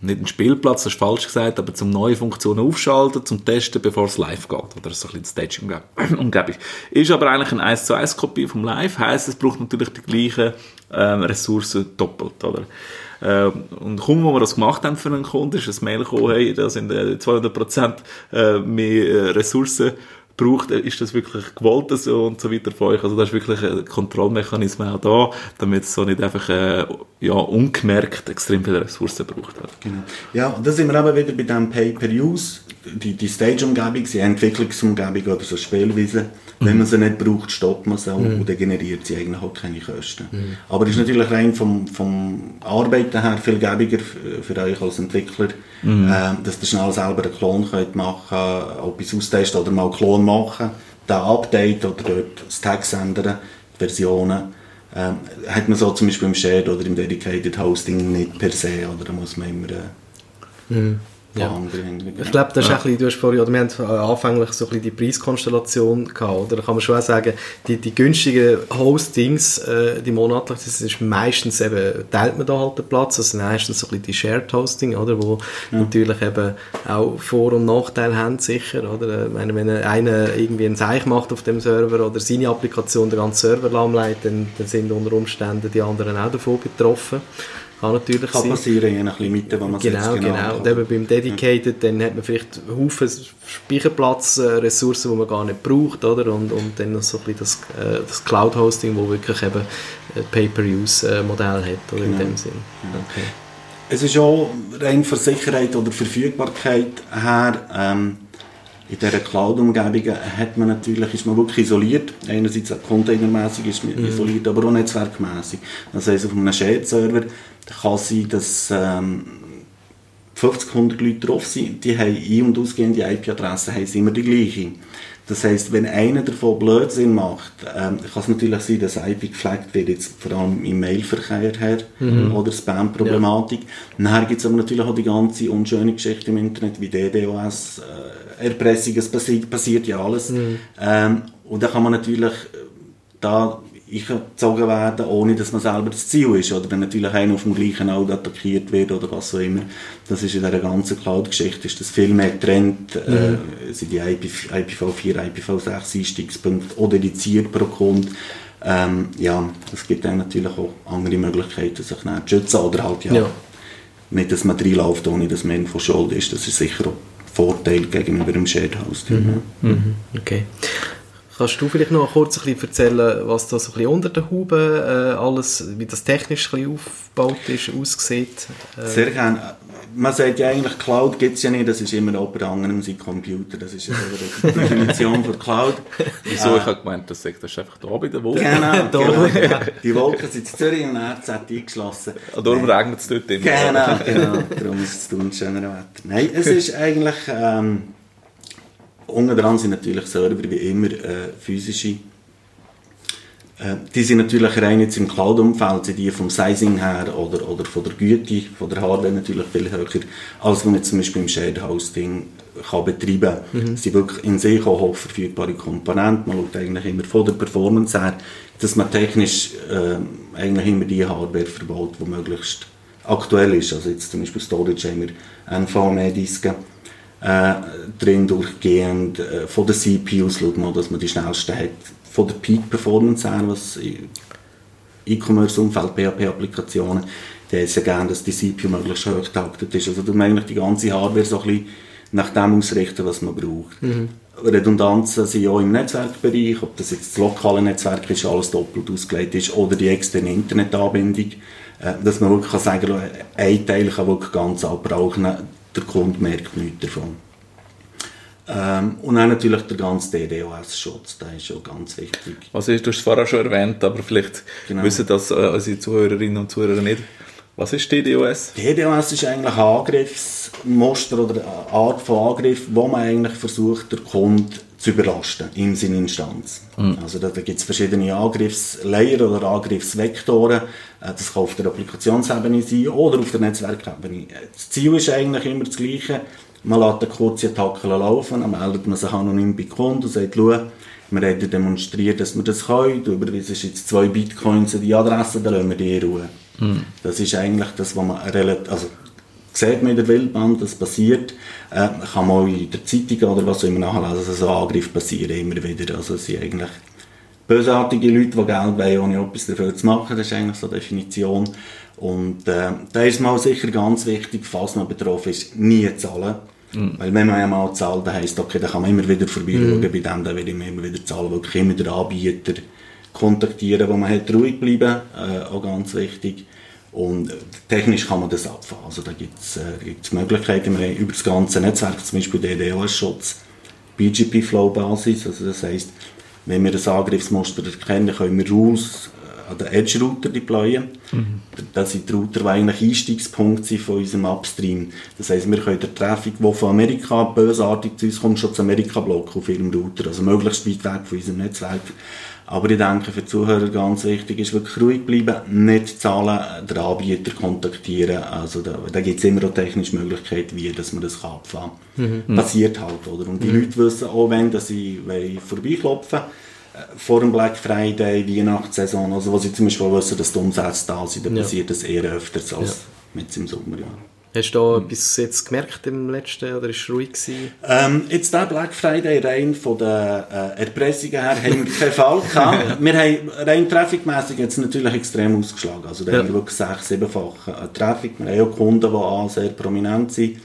nicht ein Spielplatz, das ist falsch gesagt, aber zum neue Funktionen aufschalten, zum Testen, bevor es live geht. Oder so ein bisschen Staging-Umgebung. Ist aber eigentlich eine 1 zu 1 Kopie vom Live, heisst, es braucht natürlich die gleichen ähm, Ressourcen doppelt, oder? Ähm, und kaum, wo wir das gemacht haben für einen Kunden, ist ein Mail gekommen, hey, da sind äh, 200% äh, mehr äh, Ressourcen braucht, ist das wirklich gewollt so und so weiter von euch. Also da ist wirklich ein Kontrollmechanismus auch da, damit es so nicht einfach äh, ja, ungemerkt extrem viele Ressourcen braucht. Genau. Ja, und da sind wir eben wieder bei dem Pay-per-Use, die, die Stage-Umgebung, die Entwicklungsumgebung oder so Spielweise. Wenn man sie nicht braucht, stoppt man sie auch und dann generiert sie eigentlich auch keine Kosten. Aber es ist natürlich rein vom, vom Arbeiten her viel gäbiger für, für euch als Entwickler, ähm, dass ihr schnell selber einen Klon könnt machen könnt, etwas austesten oder mal einen Klon machen, den Update oder dort das Text ändern, die Versionen. Ähm, hat man so zum Beispiel im Shared oder im Dedicated Hosting nicht per se, oder da muss man immer äh, Ja. irgendwie- Ich glaube, das ist ein bisschen, du hast vorhin, oder wir haben anfänglich so ein bisschen die Preiskonstellation gehabt, oder? Da kann man schon auch sagen, die, die günstigen Hostings, äh, die monatlich, das ist meistens eben, teilt man da halt den Platz, das sind meistens so ein bisschen die Shared Hosting, oder? Wo natürlich eben auch Vor- und Nachteile haben, sicher, oder? Ich meine, wenn einer irgendwie einen Seich macht auf dem Server oder seine Applikation den ganzen Server lahmlegt, dann, dann sind unter Umständen die anderen auch davon betroffen. Kann natürlich Kann sein. passieren, je nach Limite, die man Genau, setzt. genau. Und eben beim Dedicated, dann hat man vielleicht Haufen Speicherplatz, äh, Ressourcen, die man gar nicht braucht, oder? Und, und dann noch so ein bisschen das, äh, das Cloud-Hosting, wo wirklich eben ein Pay-per-Use-Modell hat, oder? In Genau. dem Sinn. Okay. Es ist auch rein von Sicherheit oder Verfügbarkeit her, ähm, in dieser Cloud-Umgebung hat man natürlich, ist man wirklich isoliert. Einerseits auch containermässig ist man isoliert, aber auch netzwerkmässig. Das heisst, auf einem Shared-Server kann sein, dass ähm, 50, 100 Leute drauf sind, die haben ein- und ausgehende IP-Adressen, haben immer die gleiche. Das heisst, wenn einer davon Blödsinn macht, ähm, kann es natürlich sein, dass IP geflaggt wird, jetzt vor allem im Mailverkehr her oder Spam-Problematik. Nachher gibt es aber natürlich auch die ganze unschöne Geschichte im Internet, wie DDoS, äh, Erpressung, es passiert, passiert ja alles. Ähm, und da kann man natürlich äh, da eingezogen werden, ohne dass man selber das Ziel ist. Oder wenn natürlich einer auf dem gleichen Auto attackiert wird oder was auch immer. Das ist in dieser ganzen Cloud-Geschichte ist das viel mehr getrennt. Äh, sind die IP, IPv4, IPv6 Einstiegspunkte auch dediziert pro Kunde. Ähm, ja, es gibt dann natürlich auch andere Möglichkeiten, sich zu schützen oder halt ja, Ja. nicht, dass man reinläuft, ohne dass man von Schuld ist. Das ist sicher auch ein Vorteil gegenüber dem Shared Hosting. Mhm. Okay. Kannst du vielleicht noch kurz ein bisschen erzählen, was da so ein bisschen unter der Haube äh, alles, wie das technisch ein bisschen aufgebaut ist, aussieht? Äh, Sehr gerne. Man sagt ja eigentlich, Cloud gibt es ja nicht, das ist immer jemand anderem sein Computer. Das ist ja so die Definition von Cloud. Wieso? Ich habe gemeint, das sagt, das ist einfach da bei der Wohnung. Genau, Da. genau. Die Wolken sind in Zürich und RZ eingeschlossen. Und darum regnet es dort immer. Genau, genau. Darum ist es tun schöner Wetter. Nein, es ist eigentlich, ähm, unten dran sind natürlich Server wie immer äh, physische. Äh, die sind natürlich rein jetzt im Cloud-Umfeld, sind die vom Sizing her oder, oder von der Güte, von der Hardware natürlich viel höher, als man zum Beispiel im Shared Hosting kann betreiben kann. Es sind wirklich in sich auch hochverfügbare Komponenten. Man schaut eigentlich immer von der Performance her, dass man technisch äh, eigentlich immer die Hardware verbaut, die möglichst aktuell ist. Also jetzt zum Beispiel Storage haben wir NVMe-Disken äh, drin durchgehend. Äh, von den CPUs schaut man, dass man die schnellsten hat. Von der Peak Performance her, was E-Commerce-Umfeld, PHP-Applikationen, die haben ja gerne, dass die CPU möglichst hoch getaktet ist. Also du man eigentlich die ganze Hardware so ein bisschen nach dem ausrichten, was man braucht. Redundanzen sind ja im Netzwerkbereich, ob das jetzt das lokale Netzwerk ist, alles doppelt ausgelegt ist, oder die externe Internetanbindung, äh, dass man wirklich kann sagen kann, ein Teil kann wirklich ganz abbrauchen, der Kunde merkt nichts davon. Ähm, und dann natürlich der ganze DDoS-Schutz, der ist schon ganz wichtig. Was ist, du hast es vorher schon erwähnt, aber vielleicht Genau. wissen das äh, unsere Zuhörerinnen und Zuhörer nicht. Was ist DDoS? DDoS ist eigentlich ein Angriffsmuster oder eine Art von Angriff, wo man eigentlich versucht, den Kunden zu überlasten in seiner Instanz. Also da, da gibt es verschiedene Angriffslayer oder Angriffsvektoren. Äh, Das kann auf der Applikationsebene sein oder auf der Netzwerkebene. Äh, Das Ziel ist eigentlich immer das gleiche. Man lässt eine kurze Attacke laufen, dann meldet man sich anonym bei Kunden und sagt, schau, wir haben demonstriert, dass wir das können, du überweisest jetzt zwei Bitcoins an die Adresse, dann lassen wir die in Ruhe. Das ist eigentlich das, was man relativ, also sieht man in der Wildbahn, das passiert, äh, kann man auch in der Zeitung oder was auch immer nachlesen, dass so Angriffe passieren immer wieder. Also es sind eigentlich bösartige Leute, die Geld wollen, ohne etwas dafür zu machen, das ist eigentlich so die Definition. Und äh, da ist mal sicher ganz wichtig, falls man betroffen ist, nie zahlen. Weil wenn man einmal zahlt, dann heisst okay, dann kann man immer wieder vorbeischauen, bei dem dann will ich immer wieder zahlen, wirklich immer den Anbieter kontaktieren, wo man hat ruhig bleiben, äh, auch ganz wichtig. Und äh, technisch kann man das abfahren. Also da gibt es äh, Möglichkeiten. Wir haben über das ganze Netzwerk, zum Beispiel DDoS-Schutz, BGP-Flow-Basis. Also das heisst, wenn wir das Angriffsmuster erkennen, können wir Rules äh, an den Edge-Router deployen. Das sind die Router, die eigentlich Einstiegspunkt sind von unserem Upstream. Das heisst, wir können den Traffic, der von Amerika bösartig zu uns kommt, schon zu Amerika blocken auf ihrem Router. Also möglichst weit weg von unserem Netzwerk. Aber ich denke, für die Zuhörer ganz wichtig ist wirklich ruhig bleiben, nicht zahlen, den Anbieter kontaktieren. Also da, da gibt es immer auch technische Möglichkeiten, wie dass man das kann abfahren kann. Passiert halt, oder? Und die Leute wissen auch, wenn dass sie vorbeiklopfen äh, vor dem Black Friday, Weihnachtssaison, also wo sie zum Beispiel wissen, dass die Umsätze da sind, dann Ja. passiert das eher öfters als mit im Sommer. Hast du da etwas jetzt gemerkt im letzten, oder ist es ruhig gewesen? Ähm, jetzt der Black Friday rein von den äh, Erpressungen her haben wir keinen Fall gehabt. wir haben rein trafficmässig jetzt natürlich extrem ausgeschlagen. Also da Ja. haben wir wirklich sechs, siebenfach äh, Traffic. Wir haben auch Kunden, die auch sehr prominent sind,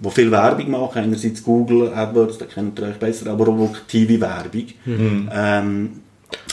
die viel Werbung machen. Einerseits Google AdWords, da kennt ihr euch besser, aber auch wirklich TV-Werbung. Ähm,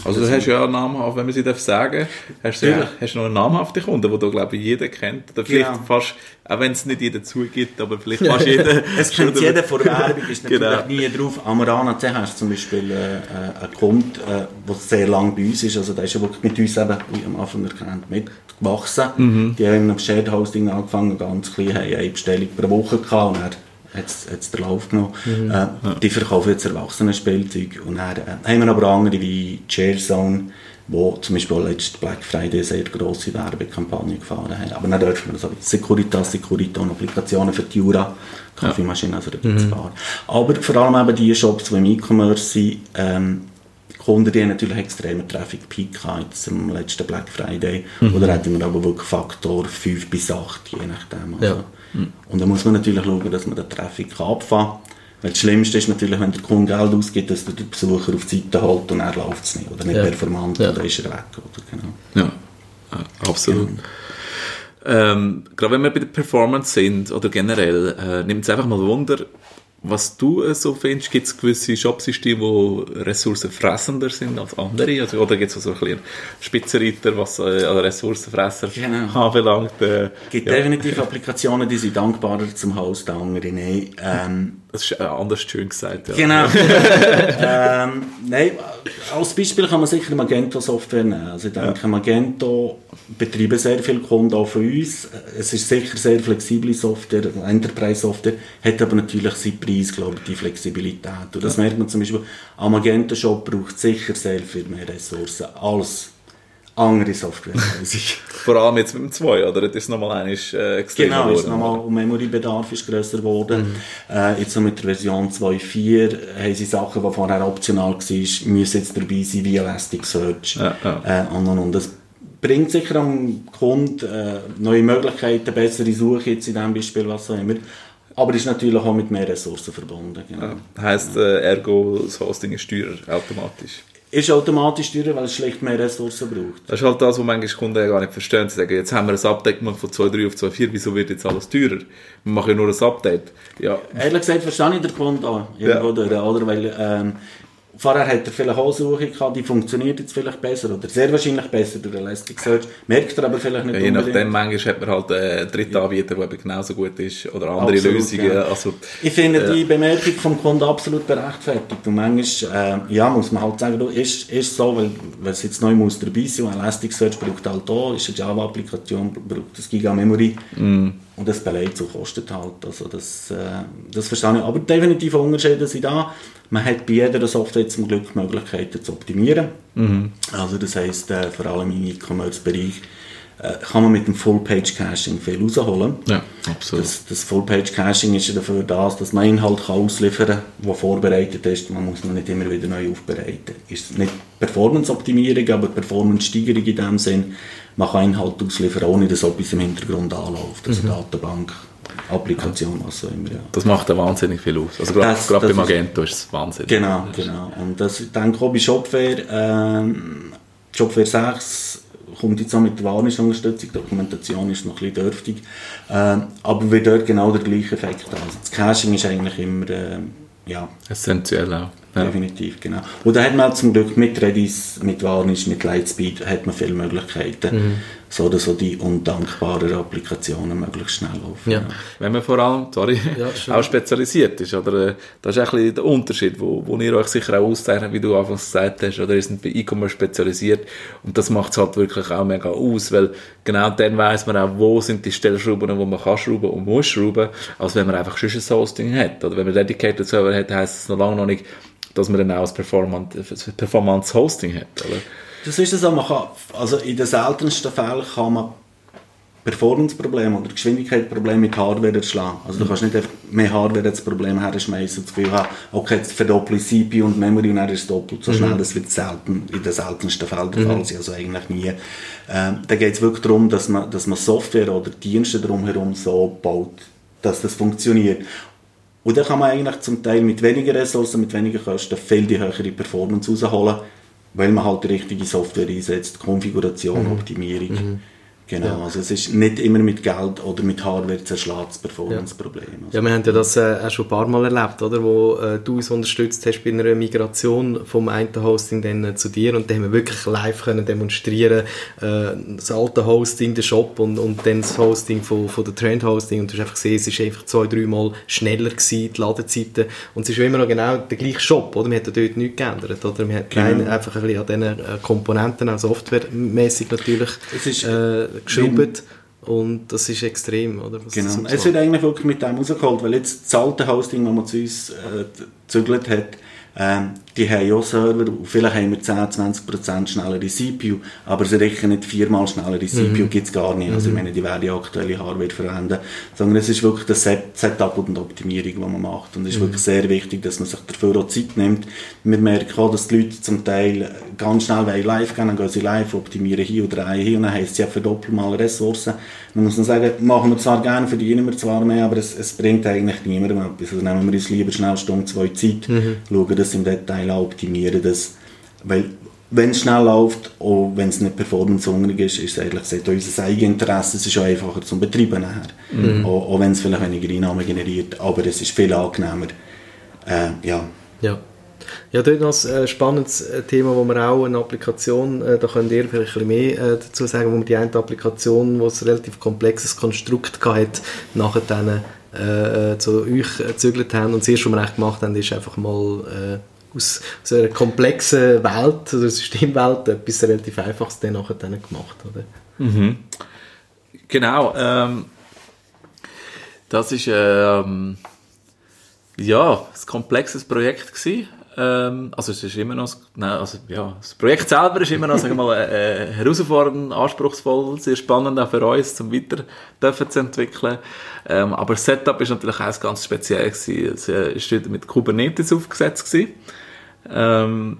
Also du hast ja einen namhaft, wenn man sie darf sagen, hast du, ja, Natürlich. hast du noch einen namhaften Kunden, den du glaube ich jeder kennt. Oder vielleicht Genau. fast, auch wenn es nicht jeder zugibt, aber vielleicht fast jeder. Es kennt jeder vor Werbung, ist natürlich Genau. nie drauf. Amarana CH ist zum Beispiel äh, äh, ein Kunde, äh, der sehr lange bei uns ist. Also der ist ja wirklich mit uns eben, wie am Anfang erkannt, mitgewachsen. Mhm. Die haben im Shared Hosting angefangen, ganz klein, haben eine Bestellung pro Woche gehabt und hat es den Lauf genommen. Mhm. Äh, die verkaufen jetzt Erwachsenen-Spielzeug. Und dann äh, haben wir aber andere wie Chairzone, wo zum Beispiel auch letzten Black Friday eine sehr grosse Werbekampagne gefahren haben. Aber dann dürfen wir auch. Securitas, Securiton, Applikationen für die Jura, Kaffeemaschinen, also da gibt es paar. Aber vor allem eben die Shops, die im E-Commerce sind, ähm, die Kunden, die haben natürlich extremen Traffic Peak jetzt am letzten Black Friday. Oder hatten wir aber wirklich Faktor 5 bis 8, je nachdem. Also. Ja. Und da muss man natürlich schauen, dass man den Traffic kann abfahren Weil das Schlimmste ist natürlich, wenn der Kunde Geld ausgibt, dass der Besucher auf die Seite holt und er läuft es nicht. Oder nicht Ja. performant, Ja. oder ist er weg. Oder, genau. Ja, ja absolut. Ähm, gerade wenn wir bei der Performance sind oder generell, äh, nimmt es einfach mal Wunder, was du äh, so findest. Gibt es gewisse Shopsysteme, die ressourcenfressender sind als andere? Also, oder gibt es so ein bisschen Spitzenreiter, was äh, Ressourcenfresser Genau. anbelangt? Äh, Es gibt ja, definitiv Applikationen, die sind dankbarer zum Host, andere nicht. Ähm, das ist äh, anders schön gesagt. Ja. Genau. ähm, nein, als Beispiel kann man sicher Magento-Software nehmen. Also ich denke, Magento betreiben sehr viele Kunden auch von uns. Es ist sicher sehr flexible Software, Enterprise-Software, hat aber natürlich seinen Preis, glaube ich, die Flexibilität. Und das merkt man zum Beispiel, am Magento-Shop braucht sicher sehr viel mehr Ressourcen als andere Software. Vor allem jetzt mit dem 2, oder? Das ist nochmal einiges äh, Genau, ist geworden, nochmal, Memory-Bedarf ist grösser geworden. Äh, jetzt noch mit der Version 2.4 haben sie Sachen, die vorher optional waren, müssen jetzt dabei sein, wie Elasticsearch. Ja, ja. Äh, und, und, und. Das bringt sicher am Kunden äh, neue Möglichkeiten, bessere Suche jetzt in diesem Beispiel, was auch immer. Aber ist natürlich auch mit mehr Ressourcen verbunden. Genau. Ja. Heisst, äh, ergo, das Hosting ist teurer, automatisch. Ist automatisch teurer, weil es schlicht mehr Ressourcen braucht. Das ist halt das, was manchmal Kunden gar nicht verstehen. Sie sagen, jetzt haben wir ein Update gemacht von 2.3 auf 2.4, wieso wird jetzt alles teurer? Wir machen ja nur ein Update. Ja, Ehrlich gesagt verstehe ich den Kunden auch, irgendwo durch, oder? Weil, ähm, vorher hat er vielleicht auch Suche gehabt, die funktioniert jetzt vielleicht besser, oder sehr wahrscheinlich besser durch Elasticsearch, merkt er aber vielleicht nicht Ja, je nachdem, manchmal hat man halt einen dritten Anbieter, der eben genauso gut ist, oder andere Absolut, Lösungen. ja. Also, Ich finde die Bemerkung vom Kunden absolut berechtfertigt. Und manchmal, äh, ja, muss man halt sagen, du, ist, ist so, weil, weil es jetzt neu muss dabei sein und Elasticsearch braucht halt auch, ist eine Java-Applikation, braucht das Giga-Memory. Und das beleidigt so kostet halt. Also das, äh, das verstehe ich. Aber definitiv Unterschiede sind da. Man hat bei jeder Software zum Glück Möglichkeiten zu optimieren. Also das heisst, äh, vor allem im E-Commerce-Bereich kann man mit dem Full-Page-Caching viel rausholen. ja, absolut. Das, das Full-Page-Caching ist ja dafür da, dass man Inhalt kann ausliefern kann, der vorbereitet ist. Man muss ihn nicht immer wieder neu aufbereiten. Ist nicht Performance-Optimierung, aber Performance-Steigerung in dem Sinn. Man kann Inhalt ausliefern, ohne dass etwas im Hintergrund anläuft. Also Datenbank, Applikation, was auch immer. Ja. Das macht ja wahnsinnig viel aus. Also gerade Das- gerade das bei ist- Magento ist es Wahnsinn. Genau, genau. Und das, ich denke auch bei Shopware, ähm, Shopware 6 kommt jetzt auch mit der Warnungsunterstützung, die Dokumentation ist noch ein bisschen dürftig, ähm, aber wird dort genau der gleiche Effekt haben. Also das Caching ist eigentlich immer, ähm, ja, Essentiell auch. Ja. definitiv, genau. Und da hat man zum Glück mit Redis, mit Varnish, mit Lightspeed hat man viele Möglichkeiten, Mhm. So dass so die undankbaren Applikationen möglichst schnell laufen. Ja. Wenn man vor allem, sorry, Ja, auch spezialisiert ist, oder? äh, Das ist ein bisschen der Unterschied, wo, wo ihr euch sicher auch auszeichnet, wie du anfangs gesagt hast, oder? Ihr seid bei E-Commerce spezialisiert und das macht es halt wirklich auch mega aus, weil genau dann weiss man auch, wo sind die Stellschrauben, wo man kann schrauben und muss schrauben, als wenn man einfach schon ein Hosting hat, oder? Wenn man Dedicated Server hat, heisst es noch lange noch nicht, dass man dann auch ein Performance, Performance Hosting hat, oder? Das ist es auch. Man kann, also in den seltensten Fällen kann man Performance-Probleme oder Geschwindigkeitsprobleme mit Hardware erschlagen. Also du kannst nicht einfach mehr Hardware als Problem herschmeißen und das Gefühl haben, okay, jetzt verdopple ich CPU und Memory und dann ist es doppelt so schnell. Das wird selten, in den seltensten Fällen der Fall sein, also eigentlich nie. Ähm, da geht es wirklich darum, dass man, dass man Software oder Dienste drumherum so baut, dass das funktioniert. Und dann kann man eigentlich zum Teil mit weniger Ressourcen, mit weniger Kosten viel die höhere Performance rausholen, weil man halt die richtige Software einsetzt, Konfiguration, Optimierung. Genau, also es ist nicht immer mit Geld oder mit Hardware zerschlagen, das Performance-Problem. Also, Ja, wir haben ja das äh, auch schon ein paar Mal erlebt, oder? Wo äh, du uns unterstützt hast bei einer Migration vom einen Hosting dann, äh, zu dir und da haben wir wirklich live können demonstrieren äh, das alte Hosting, der Shop und, und dann das Hosting von, von der Trend Hosting und du hast einfach gesehen, es ist einfach zwei, dreimal schneller gewesen, die Ladezeiten und es ist ja immer noch genau der gleiche Shop, oder? Wir haben ja dort nichts geändert, oder? Wir haben rein einfach ein bisschen an diesen äh, Komponenten, auch softwaremäßig natürlich, äh, geschraubt und das ist extrem, oder? Was Genau. Es wird eigentlich wirklich mit dem rausgeholt, weil jetzt das alte Hosting, das man zu uns äh, gezügelt hat, ähm, die haben auch Server, vielleicht haben wir 10-20% schnellere CPU, aber sie rechnen nicht viermal schnellere CPU, mhm. gibt es gar nicht. Also ich meine, die werden die aktuelle Hardware verwenden, sondern es ist wirklich das Setup und die Optimierung, die man macht. Und es ist mhm. wirklich sehr wichtig, dass man sich dafür auch Zeit nimmt. Wir merken auch, dass die Leute zum Teil ganz schnell live gehen, dann gehen sie live, optimieren hier oder drei hier und dann heisst es ja verdoppeln mal Ressourcen. Man muss dann sagen, machen wir zwar gerne, verdienen wir zwar mehr, aber es, es bringt eigentlich niemandem etwas. Also nehmen wir uns lieber schnell Stunde, zwei Zeit, mhm. schauen das im Detail an, optimieren das. Weil, wenn es schnell läuft, auch wenn es nicht performancehungrig ist, ist es eigentlich sagt, unser Eigeninteresse, es ist auch einfacher zum Betreiben nachher. Mhm. Auch, auch wenn es vielleicht weniger Einnahmen generiert, aber es ist viel angenehmer. Äh, ja. ja. Ja, dort noch ein äh, spannendes äh, Thema, wo wir auch eine Applikation, äh, da könnt ihr vielleicht ein bisschen mehr dazu sagen, wo wir die eine Applikation, die ein relativ komplexes Konstrukt hatte, nachher dann äh, zu euch gezügelt haben. Und das erste, was wir eigentlich gemacht haben, ist einfach mal aus, aus einer komplexen Welt, oder Systemwelt, etwas relativ Einfaches dann nachher dann gemacht. Oder? Mhm. Genau. Ähm, das ist ähm, ja, ein komplexes Projekt gewesen. Ähm, also es ist immer noch, nein, also ja, das Projekt selber ist immer noch, sagen wir mal, äh, herausfordernd, anspruchsvoll, sehr spannend auch für uns, zum weiter dürfen zu entwickeln. Ähm, aber das Setup ist natürlich auch ganz speziell gewesen. Es äh, ist mit Kubernetes aufgesetzt gewesen. Ähm,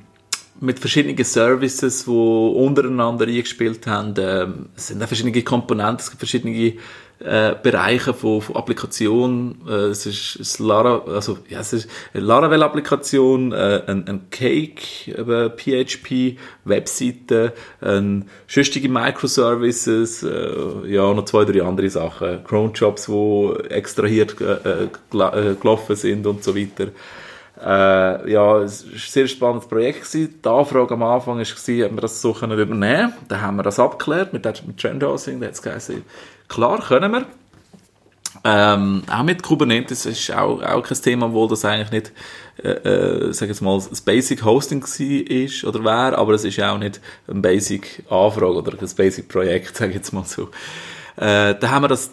mit verschiedenen Services, die untereinander eingespielt haben. Ähm, es sind auch verschiedene Komponenten, es gibt verschiedene äh, Bereiche von, von Applikation. Äh, es ist Lara, also ja, es ist eine Laravel-Applikation, äh, ein, ein Cake, äh, PHP, Webseite, ein schüchtige Microservices, äh, ja noch zwei drei andere Sachen, Cronjobs, wo extrahiert äh, äh, gelaufen sind und so weiter. Äh, ja, es war ein sehr spannendes Projekt. Gewesen. Die Anfrage am Anfang war, ob wir das so übernehmen können. Dann haben wir das abgeklärt mit, mit Trendhousing. Da hat es geheißen, klar, können wir. Ähm, auch mit Kubernetes ist auch, auch kein Thema, obwohl das eigentlich nicht, äh, äh, sag jetzt mal, das Basic Hosting ist oder wäre, aber es ist auch nicht ein Basic Anfrage oder ein Basic Projekt, sag jetzt mal so. Äh, da haben wir das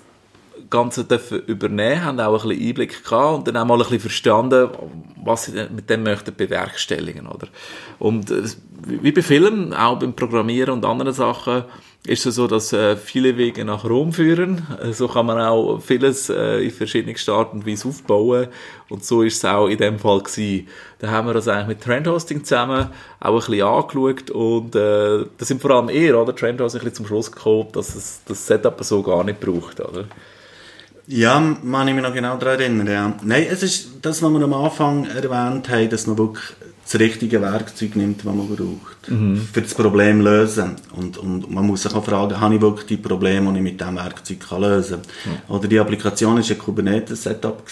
Ganze dürfen übernehmen, haben auch ein bisschen Einblick gehabt und dann auch mal ein bisschen verstanden, was sie mit dem möchten bewerkstelligen, oder? Und äh, wie bei Filmen, auch beim Programmieren und anderen Sachen, ist es so, dass äh, viele Wege nach Rom führen. Äh, so kann man auch vieles in verschiedenen Arten und Weise aufbauen. Und so ist es auch in dem Fall gewesen. Da haben wir das eigentlich mit Trendhosting zusammen auch ein bisschen angeschaut und äh, da sind vor allem eher, oder? Trendhosting ein bisschen zum Schluss gekommen, dass es das Setup so gar nicht braucht, oder? Ja, man ich mich noch genau daran erinnern. Ja. Nein, es ist das, was wir am Anfang erwähnt haben, dass man wirklich das richtige Werkzeug nimmt, das man braucht, mhm. für das Problem lösen. Und, und man muss sich auch fragen, habe ich wirklich die Probleme, die ich mit diesem Werkzeug kann lösen kann? Mhm. Oder die Applikation war ein Kubernetes-Setup.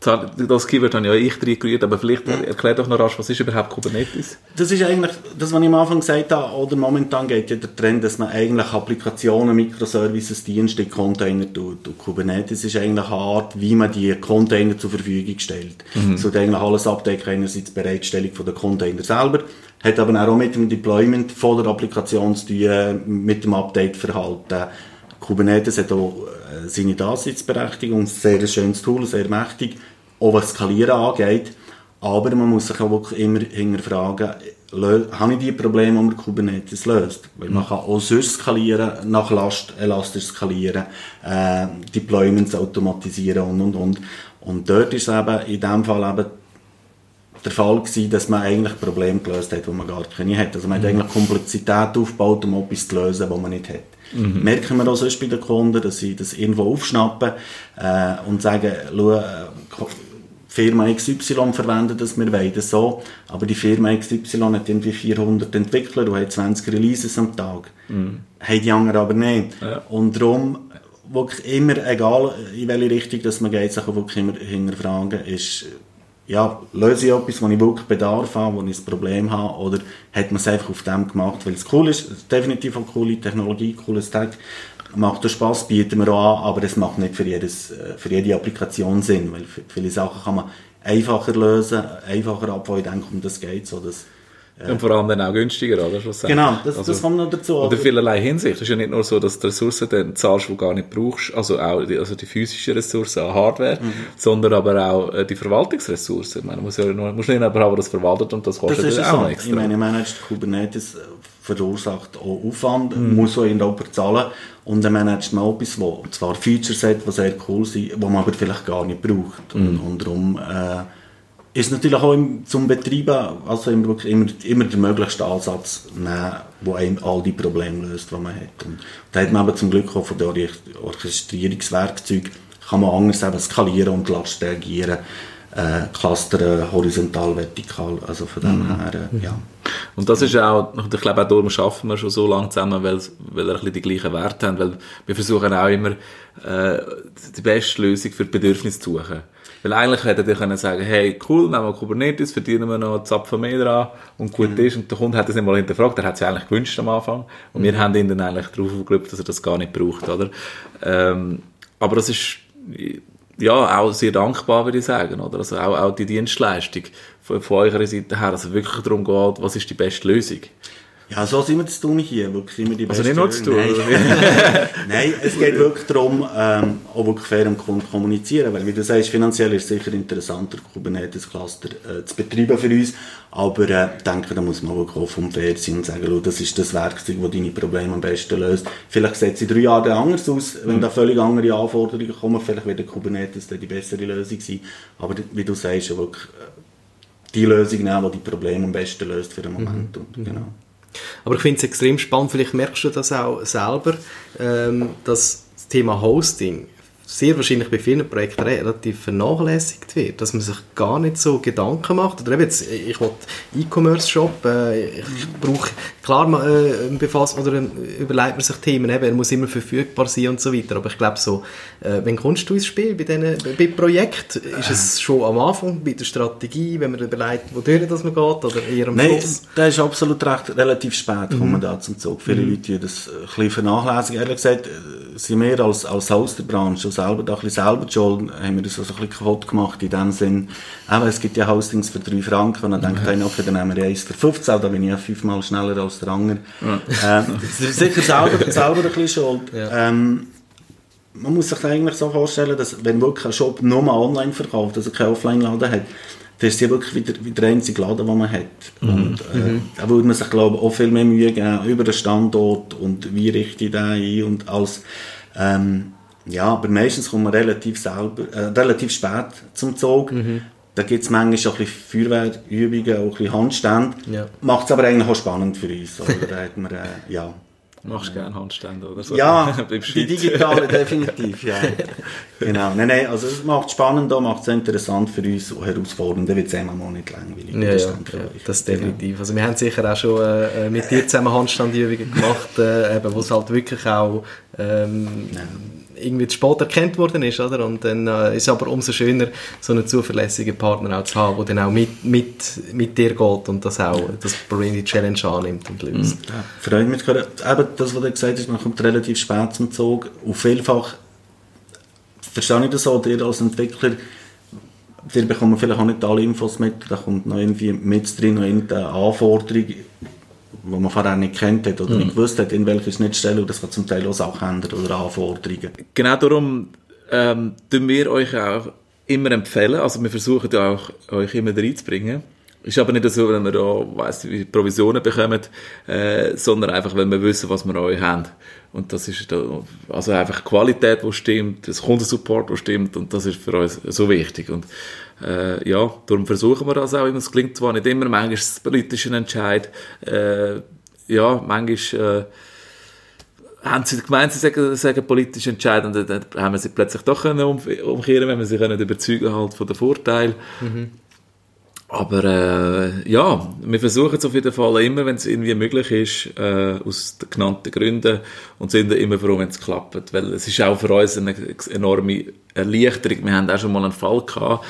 Das Keyword habe ja ich reingerührt, aber vielleicht erklär doch noch rasch, was ist überhaupt Kubernetes? Das ist eigentlich, das, was ich am Anfang gesagt habe, oder momentan geht ja der Trend, dass man eigentlich Applikationen, Microservices, Dienste in Container tut. Und Kubernetes ist eigentlich eine Art, wie man die Container zur Verfügung stellt. Mhm. So eigentlich alles abdecken, einerseits die Bereitstellung von der Container selber, hat aber auch mit dem Deployment von der Applikation zu tun, mit dem Update-Verhalten. Kubernetes hat auch äh, seine Daseinsberechtigung, ein sehr schönes Tool, sehr mächtig, auch was Skalieren angeht. Aber man muss sich auch wirklich immer hinterfragen, habe ich die Probleme, die man Kubernetes löst? Weil man kann auch sonst skalieren, nach Last elastisch skalieren, äh, Deployments automatisieren und, und, und. Und dort ist eben in dem Fall eben der Fall gewesen, dass man eigentlich Probleme gelöst hat, die man gar keine hat. Also man mhm. hat eigentlich Komplexität aufgebaut, um etwas zu lösen, was man nicht hat. Mhm. Merken wir auch sonst bei den Kunden, dass sie das irgendwo aufschnappen äh, und sagen, schau, Firma XY verwendet das, wir wollen das so, aber die Firma XY hat irgendwie 400 Entwickler und hat 20 Releases am Tag. Mhm. Haben die anderen aber nicht. Ja. Und darum, wirklich immer, egal in welche Richtung dass man geht, sich wirklich immer hinterfragen, ist ja, löse ich etwas, wo ich wirklich Bedarf habe, wo ich ein Problem habe, oder hat man es einfach auf dem gemacht, weil es cool ist, definitiv eine coole Technologie, cooles Tag, macht auch Spaß, bieten wir auch an, aber es macht nicht für, jedes, äh, für jede Applikation Sinn, weil viele Sachen kann man einfacher lösen, einfacher abbauen, ich denke, um das geht so, dass Und vor allem dann auch günstiger, oder? schlussendlich. Genau, das, Also- das kommt noch dazu. Oder aber- vielerlei Hinsicht. Es ist ja nicht nur so, dass du Ressourcen dann zahlst, die du gar nicht brauchst, also auch die, also die physischen Ressourcen an Hardware, Mhm. sondern aber auch äh, die Verwaltungsressourcen. Ich meine, muss ja nur, musst nicht jemand haben, das verwaltet und das Das kostet ist dann es auch so. noch Ich meine, Managed Kubernetes äh, verursacht auch Aufwand, Mhm. muss auch irgendjemand zahlen. Und dann managt man auch etwas, wo zwar Features hat, die sehr cool sind, die man aber vielleicht gar nicht braucht. Und, Mhm. und darum äh, ist natürlich auch im, zum Betreiben also immer, immer, immer der möglichste Ansatz nehmen, der einem all die Probleme löst, die man hat. Und da hat man aber zum Glück auch von den Orch- Orchestrierungswerkzeugen kann man anders eben skalieren und Last reagieren, äh, clustern, horizontal, vertikal, also von dem her, äh, ja. Und das ist auch, ich glaube auch darum schaffen wir schon so lange zusammen, weil, weil wir ein bisschen die gleichen Werte haben, weil wir versuchen auch immer, äh, die beste Lösung für die Bedürfnisse zu suchen. Weil eigentlich hätte ihr können sagen, hey, cool, nehmen wir Kubernetes, verdienen wir noch einen Zapfen mehr dran und gut ist. Und der Kunde hat das nicht mal hinterfragt, der hat es ja eigentlich gewünscht am Anfang. Und wir haben ihn dann eigentlich darauf geglaubt, dass er das gar nicht braucht, oder? Ähm, aber das ist, ja, auch sehr dankbar, würde ich sagen, oder? Also auch, auch die Dienstleistung von, von eurer Seite her, also wirklich darum geht, was ist die beste Lösung? Ja, so sind wir zu tun hier, wirklich immer die Also nicht nur zu tun, Nein. Nein, es geht wirklich darum, ähm, auch wirklich fair am Kunden kommunizieren, weil wie du sagst, finanziell ist es sicher interessanter, Kubernetes-Cluster äh, zu betreiben für uns, aber äh, ich denke, da muss man wirklich offen und fair sein und sagen, schau, das ist das Werkzeug, das deine Probleme am besten löst. Vielleicht sieht es in drei Jahren anders aus, wenn da völlig andere Anforderungen kommen, vielleicht wird der Kubernetes dann die bessere Lösung sein, aber wie du sagst, wirklich äh, die Lösung nehmen, die die Probleme am besten löst für den Moment. Und, genau. Aber ich finde es extrem spannend, vielleicht merkst du das auch selber, ähm, dass das Thema Hosting sehr wahrscheinlich bei vielen Projekten relativ vernachlässigt wird, dass man sich gar nicht so Gedanken macht. Oder eben jetzt, ich will E-Commerce-Shop, äh, ich brauche, klar, man, äh, befasst, oder äh, überlegt man sich Themen, eben, er muss immer verfügbar sein und so weiter. Aber ich glaube so, äh, wenn kommst du ins Spiel bei diesen bei Projekten? Ist es schon am Anfang bei der Strategie, wenn man überlegt, wodurch das man geht, oder eher am Nein, Schluss? das ist absolut recht. Relativ spät kommen wir da zum Zug. Viele Leute die das ein bisschen vernachlässigen. Ehrlich gesagt, äh, sind wir als, als Haus der Branche schon selber ein bisschen selber schuld, haben wir das also ein bisschen kaputt gemacht in dem Sinn. Aber es gibt ja Hostings für 3 Franken und dann denkt einer, okay, dann nehmen wir eins für 15, da bin ich ja fünfmal schneller als der andere. Das ist sicher selber, selber ein bisschen schuld. Ähm, man muss sich eigentlich so vorstellen, dass wenn wirklich ein Shop nur mal online verkauft, also keinen Offline-Laden hat, dann ist ja wirklich wieder, wieder der einzige Laden, den man hat. Und äh, da würde man sich, glaube ich, auch viel mehr Mühe geben über den Standort und wie richte ich den ein und alles. Ähm, ja, aber meistens kommt man relativ, selber, äh, relativ spät zum Zug. Da gibt es manchmal auch ein bisschen Feuerwehrübungen, auch ein bisschen Handstände. Ja. Macht es aber eigentlich auch spannend für uns. Oder? Da hat man, äh, ja. Machst gerne Handstände oder so? Ja, die digitale definitiv, ja. genau. Nein, nein, also es macht spannend, macht es interessant für uns und herausfordernd, dann wird es einmal mal nicht langweilig. Ja, Das ja, das definitiv. Also wir haben sicher auch schon äh, mit dir zusammen Handstandübungen gemacht, äh, wo es halt wirklich auch ähm, irgendwie zu spät erkannt worden ist, oder? Und dann äh, ist es aber umso schöner, so einen zuverlässigen Partner auch zu haben, der dann auch mit, mit, mit dir geht und das auch, das Problem die Challenge annimmt und löst. Ja, freut mich hören. Eben das, was du gesagt hast, man kommt relativ spät zum Zug und vielfach verstehe ich das so, ihr als Entwickler wir bekommen vielleicht auch nicht alle Infos mit, da kommt noch irgendwie mit drin noch irgendeine Anforderung, die man vorher nicht kennt hat oder nicht gewusst hat, in welcher Schnittstelle, und das kann zum Teil auch Sachen ändern oder Anforderungen. Genau darum ähm, tun wir euch auch immer empfehlen. Also wir versuchen ja auch, euch immer reinzubringen. Ist aber nicht so, wenn wir da, weiss Provisionen bekommen, äh, sondern einfach, wenn wir wissen, was wir an euch haben. Und das ist da, also einfach Qualität, die stimmt, das Kundensupport, der stimmt, und das ist für uns so wichtig. Und äh, ja, darum versuchen wir das auch immer. Es klingt zwar nicht immer, manchmal ist es politisch ein Entscheid, äh, ja, manchmal äh, haben sie gemeint, sie sagen, sagen politisch entscheidend, dann haben wir sie plötzlich doch können um, umkehren, wenn wir sie können überzeugen halt von den Vorteilen. Aber äh, ja, wir versuchen es auf jeden Fall immer, wenn es irgendwie möglich ist, äh, aus den genannten Gründen und sind immer froh, wenn es klappt, weil es ist auch für uns eine enorme Erleichterung. Wir haben auch schon mal einen Fall gehabt,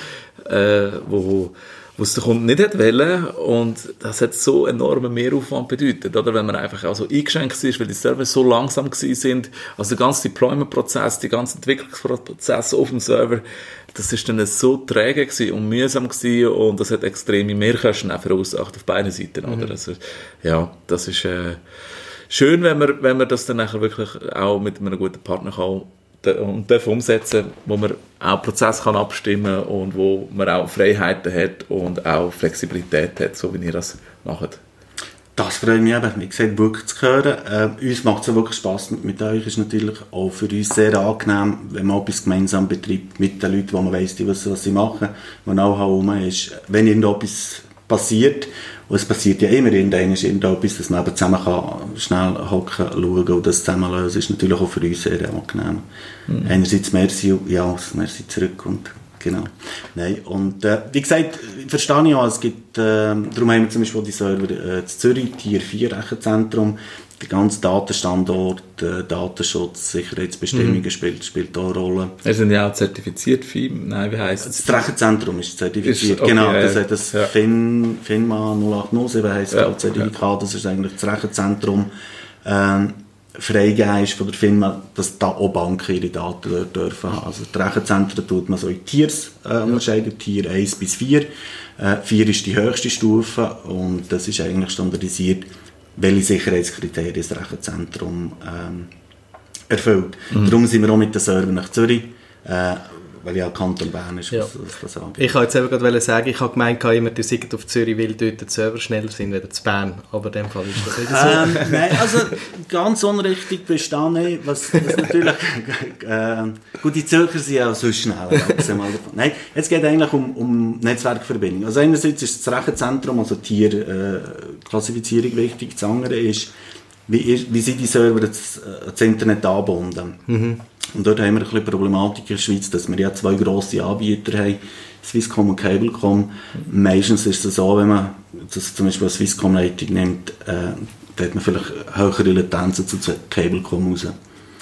äh, wo wo es der Kunde nicht wollen und das hat so enormen Mehraufwand bedeutet, oder? Wenn man einfach also eingeschränkt ist, weil die Server so langsam sind, also der ganze Deployment-Prozess, die ganze Entwicklungsprozess auf dem Server, das ist dann so träge gewesen und mühsam gewesen und das hat extreme Mehrkosten auch verursacht auf beiden Seiten, oder? Also, ja, das ist äh, schön, wenn man, wenn man das dann nachher wirklich auch mit einem guten Partner kann und darf umsetzen, wo man auch Prozess kann abstimmen und wo man auch Freiheiten hat und auch Flexibilität hat, so wie ihr das macht. Das freut mich eben, wie gesagt, wirklich zu hören. Äh, uns macht es wirklich Spass mit, mit euch. ist natürlich auch für uns sehr angenehm, wenn man etwas gemeinsam betreibt mit den Leuten, wo man weiss, die wissen, was sie machen, wo Know-how ist. Wenn irgendetwas passiert, und es passiert ja immer irgendwann irgendetwas, dass man eben zusammen kann, schnell hocken, schauen und das zusammen lösen, ist natürlich auch für uns sehr angenehm. Mhm. Einerseits merci, ja, merci zurück und Genau. Nein, und äh, wie gesagt, verstehe ich auch, es gibt, äh, darum haben wir zum Beispiel die Server äh, Zürich, Tier 4 Rechenzentrum, der ganze Datenstandort, äh, Datenschutz, Sicherheitsbestimmungen mhm. spielt, spielt auch eine Rolle. Wir sind ja auch zertifiziert, FIM, nein, wie heisst es? Das Rechenzentrum ist zertifiziert, ist, okay, genau, das hat das ja. FIN, FINMA 0807 heisst ja, Zertifikat, das ist eigentlich das Rechenzentrum, ähm, freigegeben ist von der Firma, dass da auch Banken ihre Daten dort dürfen haben. Also die Rechenzentren tut man so in Tiers äh, unterscheiden, Tier 1 bis 4. Äh, 4 ist die höchste Stufe und das ist eigentlich standardisiert, welche Sicherheitskriterien das Rechenzentrum ähm, erfüllt. Mhm. Darum sind wir auch mit den Servern nach Zürich. Äh, weil ja Kanton Bern ist, ja. was, was das angeht. Ich wollte jetzt gerade sagen, ich habe gemeint, immer, du seid auf Zürich, weil dort die Server schneller sind als zu Bern, aber in dem Fall ist das nicht so. Ähm, nein, also ganz unrichtig bist du nicht, was, was natürlich, äh, gut, die Zürcher sind ja so schnell, nein, es geht eigentlich um, um Netzwerkverbindung. Also einerseits ist das Rechenzentrum, also Tierklassifizierung äh, wichtig, das andere ist, wie, wie sind die Server das, das Internet angebunden. Mhm. Und dort haben wir ein bisschen Problematik in der Schweiz, dass wir ja zwei grosse Anbieter haben, Swisscom und Cablecom. Meistens ist es so, wenn man das zum Beispiel Swisscom Leitung nimmt, äh, da hat man vielleicht höhere Latenzen zu Cablecom raus.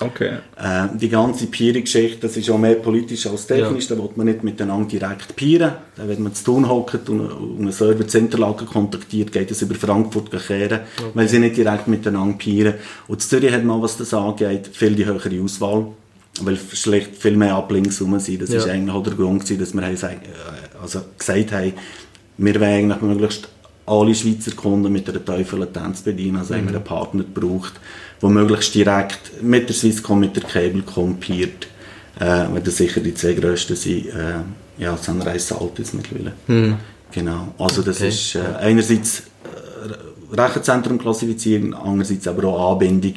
Okay. Äh, die ganze Peering-Geschichte, das ist auch mehr politisch als technisch, ja. da will man nicht miteinander direkt peeren. Da, wenn man zu tun hockt und, und einen Server zu Interlaken kontaktiert, geht es über Frankfurt kehren, okay. weil sie nicht direkt miteinander peeren. Und Zürich hat man, was das angeht, viel die höhere Auswahl weil schlecht viel mehr Ablinks rum sind. Das ja. ist eigentlich auch der Grund gewesen, dass wir haben, äh, also gesagt haben, wir wollen eigentlich möglichst alle Schweizer Kunden mit einer tiefen Latenz bedienen. Also mhm. haben wir einen Partner gebraucht, der möglichst direkt mit der Swisscom, mit der Cable kompiert, äh, weil das sicher die zwei grössten sind. Äh, ja, Sunrise Salt ist mittlerweile. Mhm. Genau. Also das okay. ist äh, einerseits äh, Rechenzentrum klassifizieren, andererseits aber auch Anbindung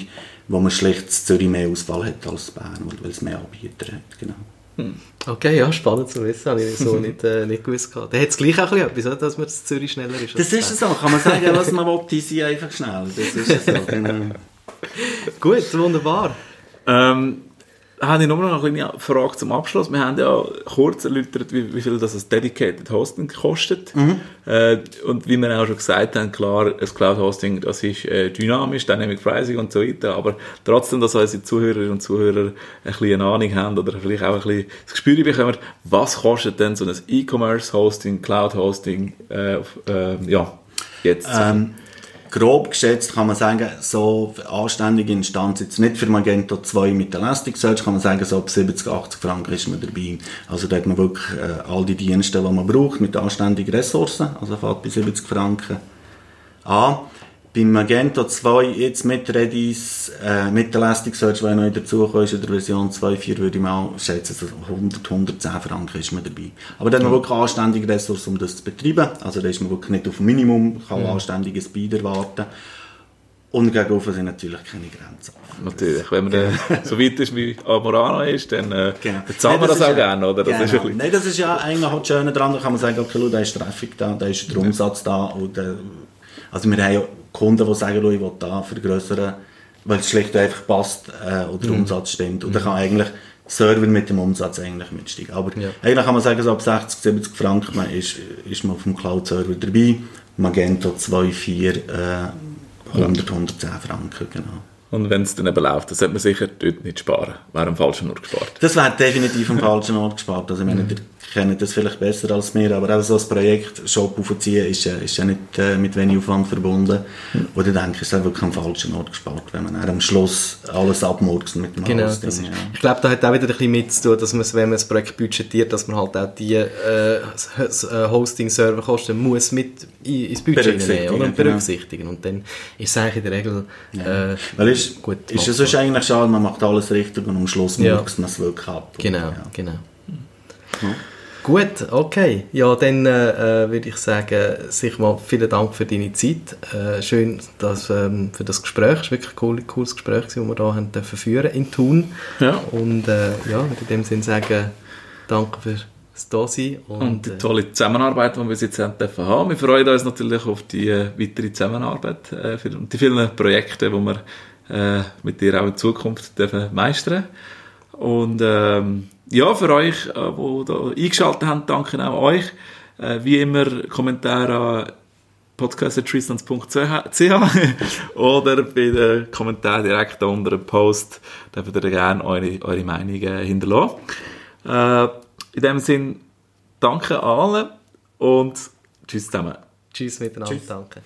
wo man schlecht Zürich mehr Auswahl hat als Bern, weil es mehr Anbieter hat. Genau. Hm. Okay, ja, spannend zu wissen, habe ich so nicht, äh, nicht gewusst. Da hat es gleich auch etwas, dass man in Zürich schneller ist. Das ist so, kann man sagen, was man will, die sind einfach schnell. Das ist so, genau. Gut, wunderbar. Ähm, habe ich noch noch eine kleine Frage zum Abschluss. Wir haben ja kurz erläutert, wie, wie viel das ein Dedicated Hosting kostet. Mhm. Äh, und wie wir auch schon gesagt haben, klar, ein Cloud Hosting, das ist äh, dynamisch, Dynamic Pricing und so weiter, aber trotzdem, dass unsere Zuhörerinnen und Zuhörer ein bisschen eine Ahnung haben oder vielleicht auch ein bisschen das Gespür bekommen, was kostet denn so ein E-Commerce Hosting, Cloud Hosting, äh, äh, ja, jetzt? Ähm, grob geschätzt kann man sagen, so anständige Instanz, jetzt nicht für Magento 2 mit Elasticsearch, kann man sagen, so ab 70, 80 Franken ist man dabei. Also da hat man wirklich äh, all die Dienste, die man braucht, mit anständigen Ressourcen, also fährt bei 70 Franken an. Beim Magento 2 jetzt mit Redis, äh, mit Elasticsearch, wenn neu dazukommt, ist in der Version 2.4 würde ich mal schätzen, so 100, 110 Franken ist man dabei. Aber dann hat man wirklich anständige Ressourcen, um das zu betreiben. Also da ist man wirklich nicht auf Minimum, kann ja. anständiges Speed erwarten. Und gegenüber sind natürlich keine Grenzen. Natürlich, wenn man dann so weit ist wie Amorana ist, dann äh, genau. bezahlen wir das, das auch gerne, oder? Das genau. ist Nein, das ist ja eigentlich das Schöne daran, da kann man sagen, okay, da ist Traffic da, da ist der Umsatz da, und, äh, also wir haben ja Kunden, die sagen, ich will da vergrößern, weil es schlicht einfach passt äh, oder der mhm. Umsatz stimmt. Und dann kann eigentlich Server mit dem Umsatz eigentlich mitsteigen. Aber ja. eigentlich kann man sagen, so ab 60, 70 Franken man ist, ist man auf dem Cloud-Server dabei. Magento 2, 4, äh, 100, 110 Franken, genau. Und wenn es dann eben läuft, dann sollte man sicher dort nicht sparen. Wäre am falschen Ort gespart. Das wäre definitiv am falschen Ort gespart. Also, wenn mhm. der kennen das vielleicht besser als wir, aber auch so ein Projekt Shop aufziehen ist, ja- ist ja nicht äh, mit wenig Aufwand verbunden. Und ich denke, es ist auch wirklich am falschen Ort gespart, wenn man dann am Schluss alles abmurkst mit dem Genau, ist, ja. ich glaube, da hat auch wieder ein bisschen mit zu tun, dass man, wenn man das Projekt budgetiert, dass man halt auch die äh, äh, Hosting-Serverkosten muss mit in- ins Budget nehmen oder? und genau. berücksichtigen. Und dann ist es eigentlich in der Regel äh, Weil ist, Gut, ist es sonst eigentlich schade, man macht alles richtig und am Schluss Ja. murkst man es wirklich ab. Genau, Ja. genau. Gut, okay. Ja, dann äh, äh, würde ich sagen, sich mal vielen Dank für deine Zeit. Äh, schön dass, ähm, für das Gespräch. Es war wirklich ein cool, cooles Gespräch, das wir hier haben dürfen führen in Thun. Ja. Und äh, ja, würde in dem Sinne sagen, danke fürs Dasein. Und, Und die äh, tolle Zusammenarbeit, die wir jetzt haben dürfen haben. Wir freuen uns natürlich auf die äh, weitere Zusammenarbeit und die vielen Projekte, die wir mit dir auch in Zukunft dürfen meistern Und ähm, ja, für euch, äh, die da eingeschaltet haben, danke auch euch. Äh, wie immer Kommentare an podcast.treeslands.ch oder bei den Kommentaren direkt unter dem Post dürft ihr gerne eure, eure Meinungen hinterlassen. Äh, in dem Sinn, danke allen und tschüss zusammen. tschüss miteinander, Tschüss. danke.